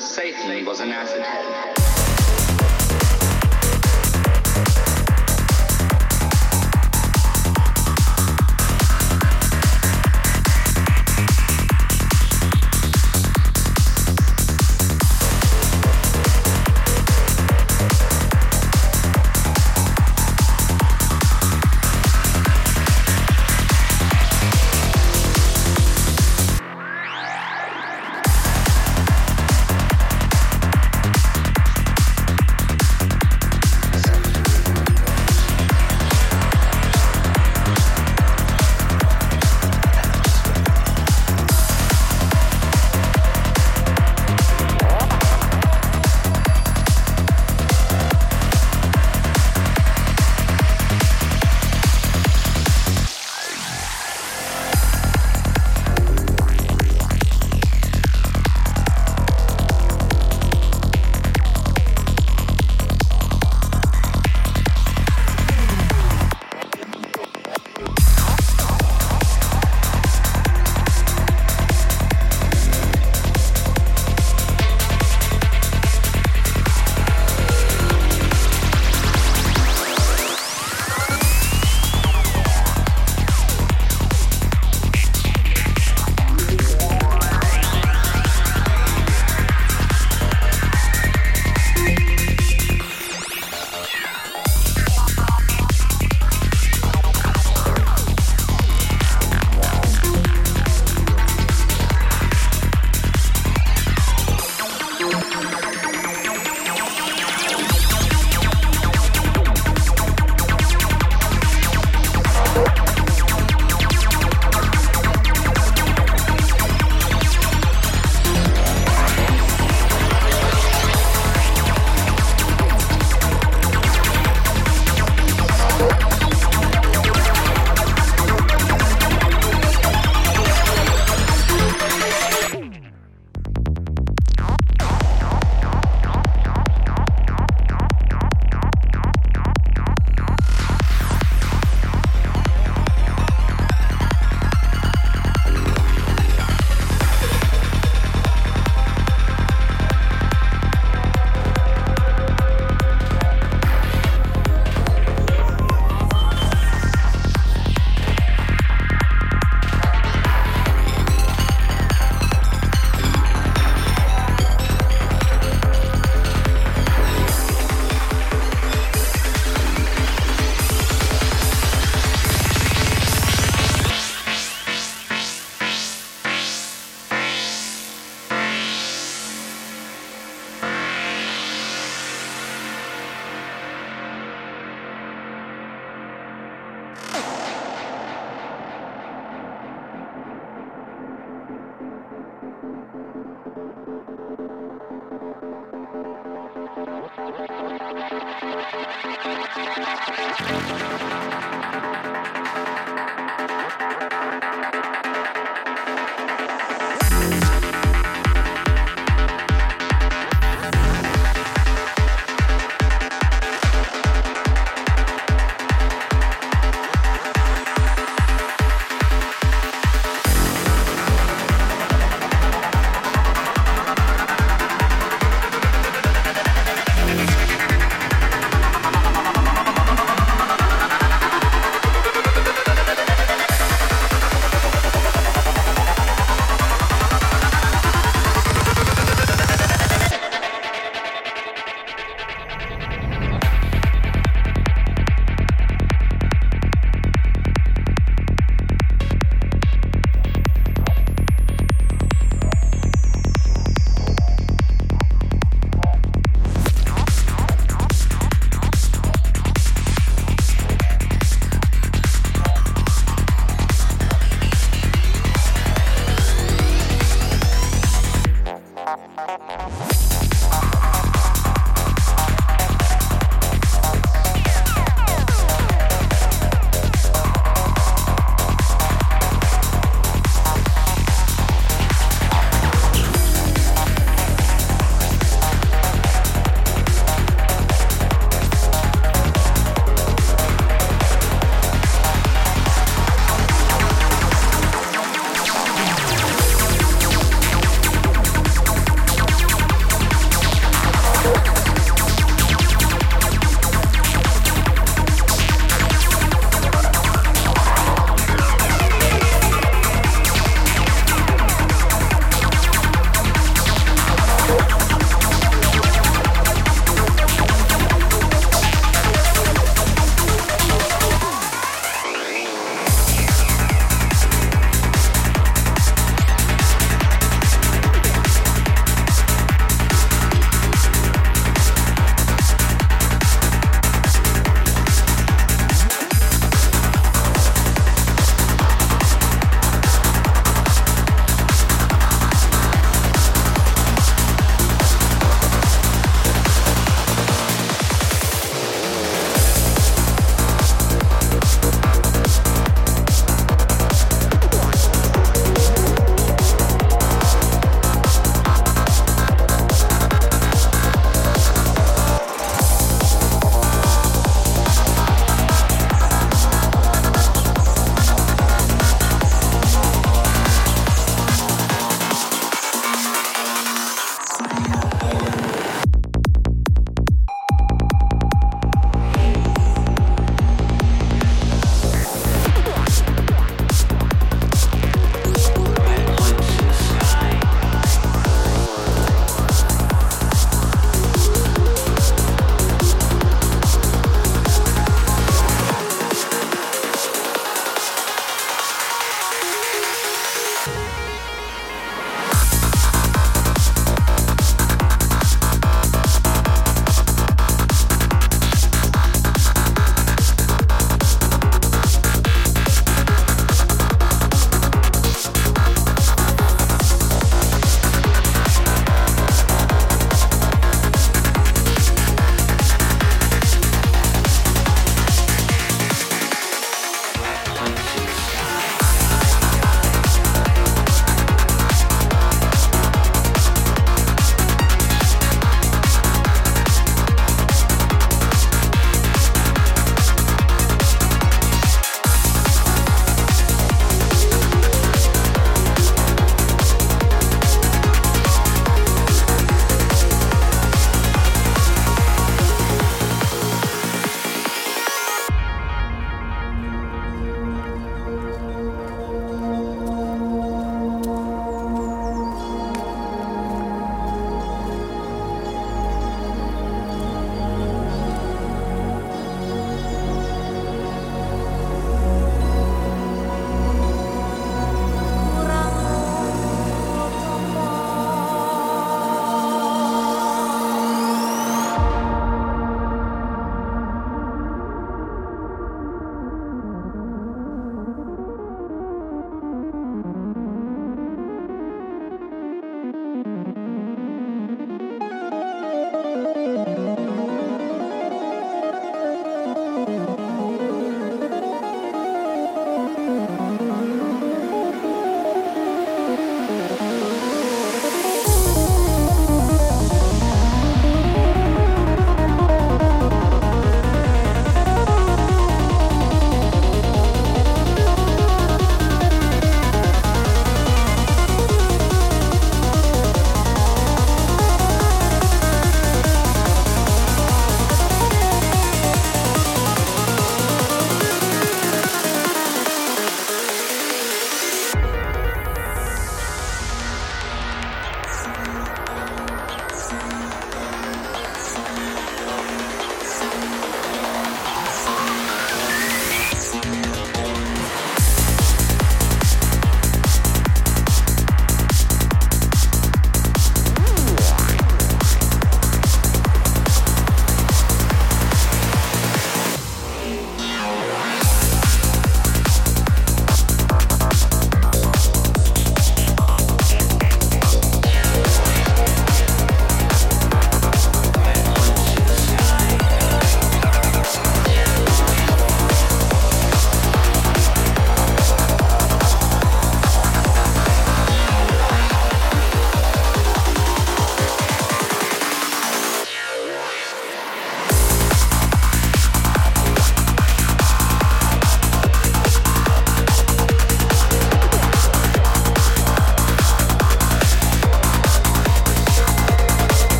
Satan was an acid head.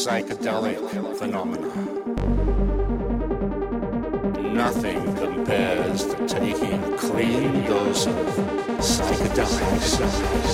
Psychedelic phenomena. Nothing compares to taking clean dose of psychedelics.